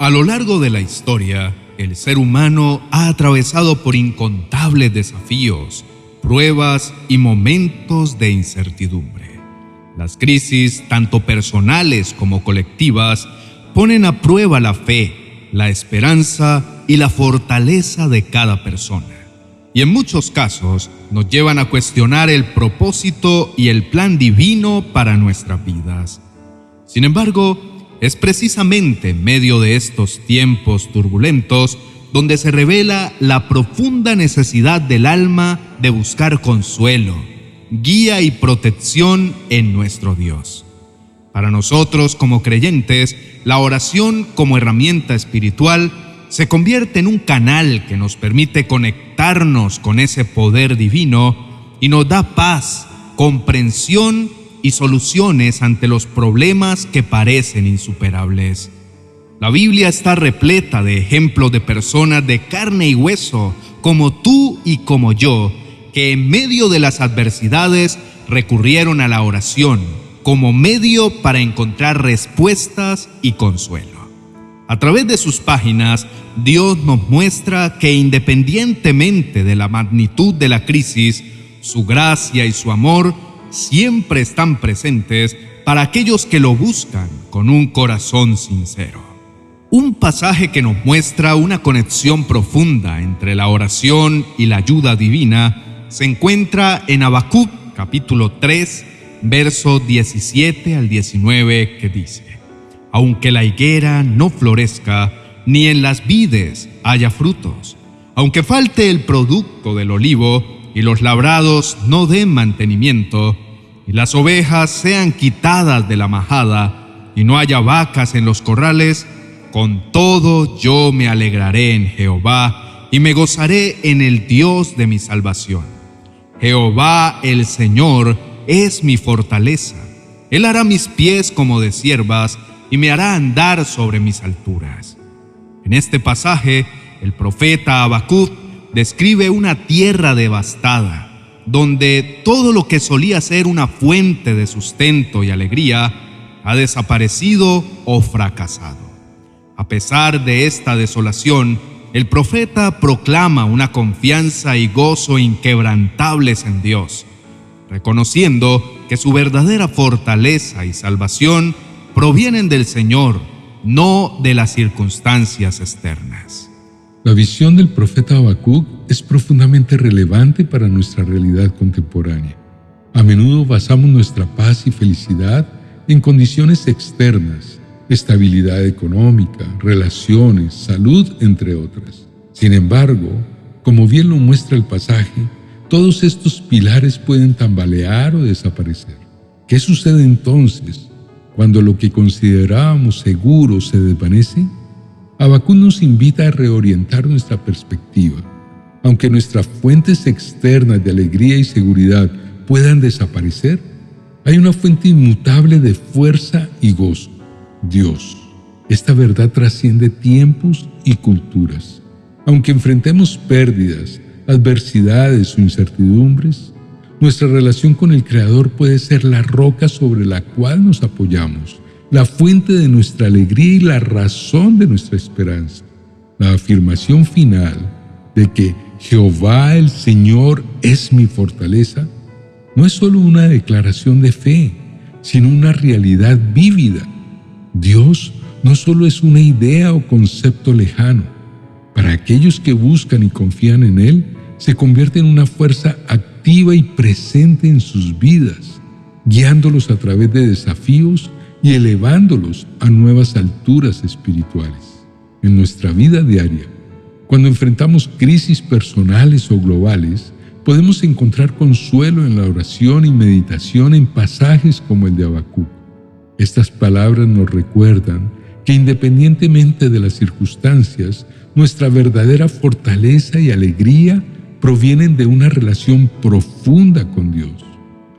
A lo largo de la historia, el ser humano ha atravesado por incontables desafíos, pruebas y momentos de incertidumbre. Las crisis, tanto personales como colectivas, ponen a prueba la fe, la esperanza y la fortaleza de cada persona. Y en muchos casos nos llevan a cuestionar el propósito y el plan divino para nuestras vidas. Sin embargo, es precisamente en medio de estos tiempos turbulentos donde se revela la profunda necesidad del alma de buscar consuelo, guía y protección en nuestro Dios. Para nosotros como creyentes, la oración como herramienta espiritual se convierte en un canal que nos permite conectarnos con ese poder divino y nos da paz, comprensión y soluciones ante los problemas que parecen insuperables. La Biblia está repleta de ejemplos de personas de carne y hueso, como tú y como yo, que en medio de las adversidades recurrieron a la oración como medio para encontrar respuestas y consuelo. A través de sus páginas, Dios nos muestra que independientemente de la magnitud de la crisis, su gracia y su amor siempre están presentes para aquellos que lo buscan con un corazón sincero. Un pasaje que nos muestra una conexión profunda entre la oración y la ayuda divina se encuentra en Habacuc capítulo 3, verso 17 al 19 que dice: Aunque la higuera no florezca, ni en las vides haya frutos, aunque falte el producto del olivo y los labrados no den mantenimiento, y las ovejas sean quitadas de la majada, y no haya vacas en los corrales, con todo yo me alegraré en Jehová, y me gozaré en el Dios de mi salvación. Jehová el Señor es mi fortaleza. Él hará mis pies como de siervas, y me hará andar sobre mis alturas. En este pasaje, el profeta Habacuc describe una tierra devastada, donde todo lo que solía ser una fuente de sustento y alegría ha desaparecido o fracasado. A pesar de esta desolación, el profeta proclama una confianza y gozo inquebrantables en Dios, reconociendo que su verdadera fortaleza y salvación provienen del Señor, no de las circunstancias externas. La visión del profeta Habacuc es profundamente relevante para nuestra realidad contemporánea. A menudo basamos nuestra paz y felicidad en condiciones externas, estabilidad económica, relaciones, salud, entre otras. Sin embargo, como bien lo muestra el pasaje, todos estos pilares pueden tambalear o desaparecer. ¿Qué sucede entonces cuando lo que considerábamos seguro se desvanece? Abacú nos invita a reorientar nuestra perspectiva. Aunque nuestras fuentes externas de alegría y seguridad puedan desaparecer, hay una fuente inmutable de fuerza y gozo, Dios. Esta verdad trasciende tiempos y culturas. Aunque enfrentemos pérdidas, adversidades o incertidumbres, nuestra relación con el Creador puede ser la roca sobre la cual nos apoyamos la fuente de nuestra alegría y la razón de nuestra esperanza. La afirmación final de que Jehová el Señor es mi fortaleza no es solo una declaración de fe, sino una realidad vívida. Dios no solo es una idea o concepto lejano. Para aquellos que buscan y confían en Él, se convierte en una fuerza activa y presente en sus vidas, guiándolos a través de desafíos y elevándolos a nuevas alturas espirituales. En nuestra vida diaria, cuando enfrentamos crisis personales o globales, podemos encontrar consuelo en la oración y meditación en pasajes como el de Habacuc. Estas palabras nos recuerdan que independientemente de las circunstancias, nuestra verdadera fortaleza y alegría provienen de una relación profunda con Dios.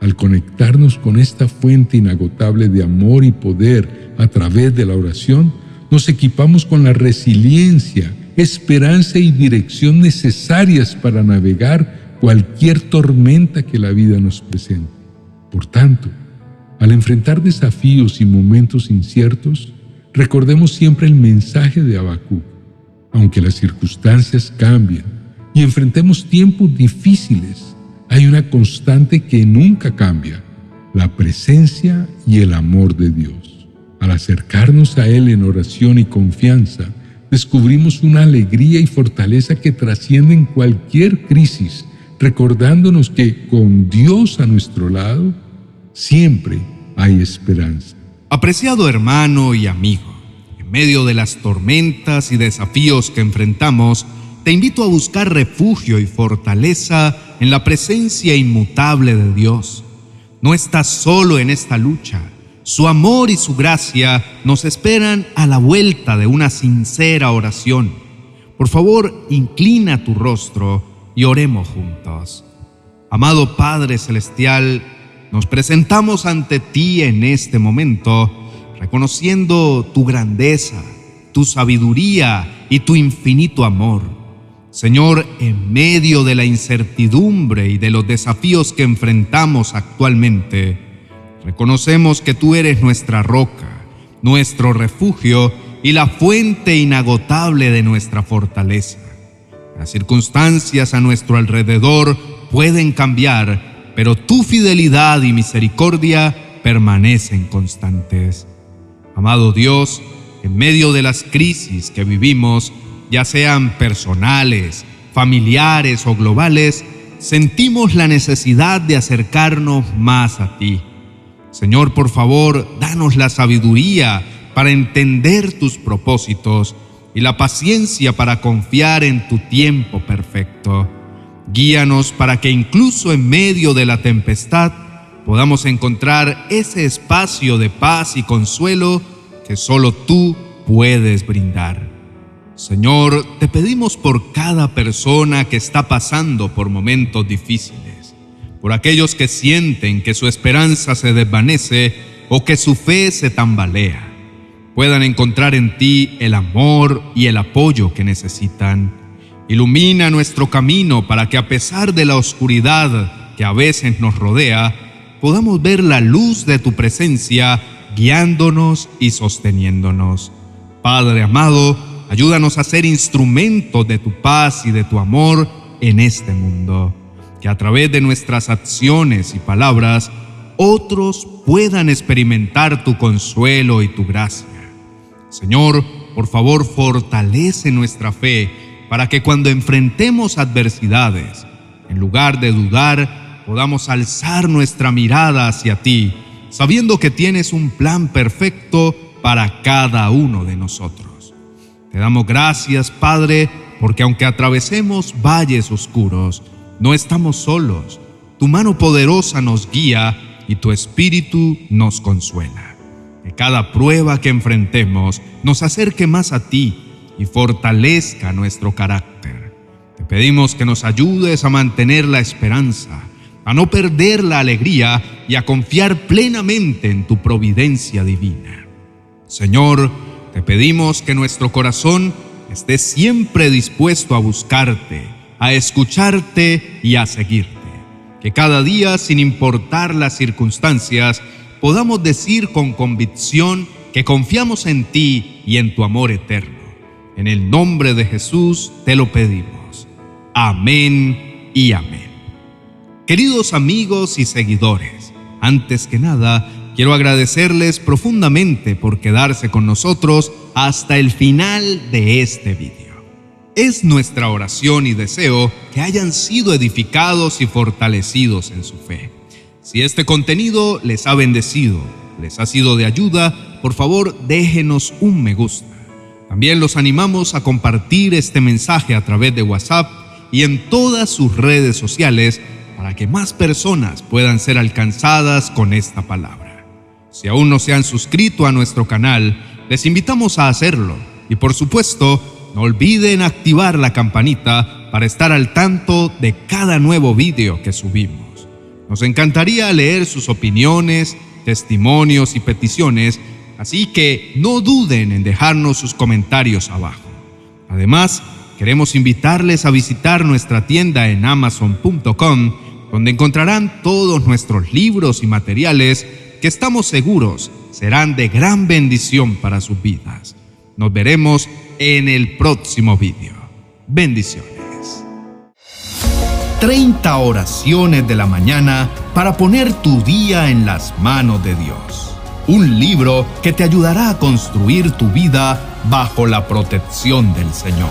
Al conectarnos con esta fuente inagotable de amor y poder a través de la oración, nos equipamos con la resiliencia, esperanza y dirección necesarias para navegar cualquier tormenta que la vida nos presente. Por tanto, al enfrentar desafíos y momentos inciertos, recordemos siempre el mensaje de Habacuc. Aunque las circunstancias cambien y enfrentemos tiempos difíciles, hay una constante que nunca cambia, la presencia y el amor de Dios. Al acercarnos a Él en oración y confianza, descubrimos una alegría y fortaleza que trascienden cualquier crisis, recordándonos que con Dios a nuestro lado, siempre hay esperanza. Apreciado hermano y amigo, en medio de las tormentas y desafíos que enfrentamos, te invito a buscar refugio y fortaleza en la presencia inmutable de Dios. No estás solo en esta lucha. Su amor y su gracia nos esperan a la vuelta de una sincera oración. Por favor, inclina tu rostro y oremos juntos. Amado Padre Celestial, nos presentamos ante ti en este momento, reconociendo tu grandeza, tu sabiduría y tu infinito amor. Señor, en medio de la incertidumbre y de los desafíos que enfrentamos actualmente, reconocemos que tú eres nuestra roca, nuestro refugio y la fuente inagotable de nuestra fortaleza. Las circunstancias a nuestro alrededor pueden cambiar, pero tu fidelidad y misericordia permanecen constantes. Amado Dios, en medio de las crisis que vivimos, ya sean personales, familiares o globales, sentimos la necesidad de acercarnos más a ti. Señor, por favor, danos la sabiduría para entender tus propósitos y la paciencia para confiar en tu tiempo perfecto. Guíanos para que incluso en medio de la tempestad podamos encontrar ese espacio de paz y consuelo que solo tú puedes brindar. Señor, te pedimos por cada persona que está pasando por momentos difíciles, por aquellos que sienten que su esperanza se desvanece o que su fe se tambalea, puedan encontrar en ti el amor y el apoyo que necesitan. Ilumina nuestro camino para que a pesar de la oscuridad que a veces nos rodea, podamos ver la luz de tu presencia guiándonos y sosteniéndonos. Padre amado, ayúdanos a ser instrumentos de tu paz y de tu amor en este mundo. Que a través de nuestras acciones y palabras, otros puedan experimentar tu consuelo y tu gracia. Señor, por favor, fortalece nuestra fe para que cuando enfrentemos adversidades, en lugar de dudar, podamos alzar nuestra mirada hacia ti, sabiendo que tienes un plan perfecto para cada uno de nosotros. Te damos gracias, Padre, porque aunque atravesemos valles oscuros, no estamos solos. Tu mano poderosa nos guía y tu espíritu nos consuela. Que cada prueba que enfrentemos nos acerque más a ti y fortalezca nuestro carácter. Te pedimos que nos ayudes a mantener la esperanza, a no perder la alegría y a confiar plenamente en tu providencia divina. Señor, te pedimos que nuestro corazón esté siempre dispuesto a buscarte, a escucharte y a seguirte. Que cada día, sin importar las circunstancias, podamos decir con convicción que confiamos en ti y en tu amor eterno. En el nombre de Jesús te lo pedimos. Amén y amén. Queridos amigos y seguidores, antes que nada, quiero agradecerles profundamente por quedarse con nosotros hasta el final de este vídeo. Es nuestra oración y deseo que hayan sido edificados y fortalecidos en su fe. Si este contenido les ha bendecido, les ha sido de ayuda, por favor déjenos un me gusta también los animamos a compartir este mensaje a través de WhatsApp y en todas sus redes sociales para que más personas puedan ser alcanzadas con esta palabra. Si aún no se han suscrito a nuestro canal, les invitamos a hacerlo y por supuesto, no olviden activar la campanita para estar al tanto de cada nuevo vídeo que subimos. Nos encantaría leer sus opiniones, testimonios y peticiones Así que no duden en dejarnos sus comentarios abajo. Además, queremos invitarles a visitar nuestra tienda en amazon.com, donde encontrarán todos nuestros libros y materiales que estamos seguros serán de gran bendición para sus vidas. Nos veremos en el próximo vídeo. Bendiciones. 30 oraciones de la mañana para poner tu día en las manos de Dios. Un libro que te ayudará a construir tu vida bajo la protección del Señor.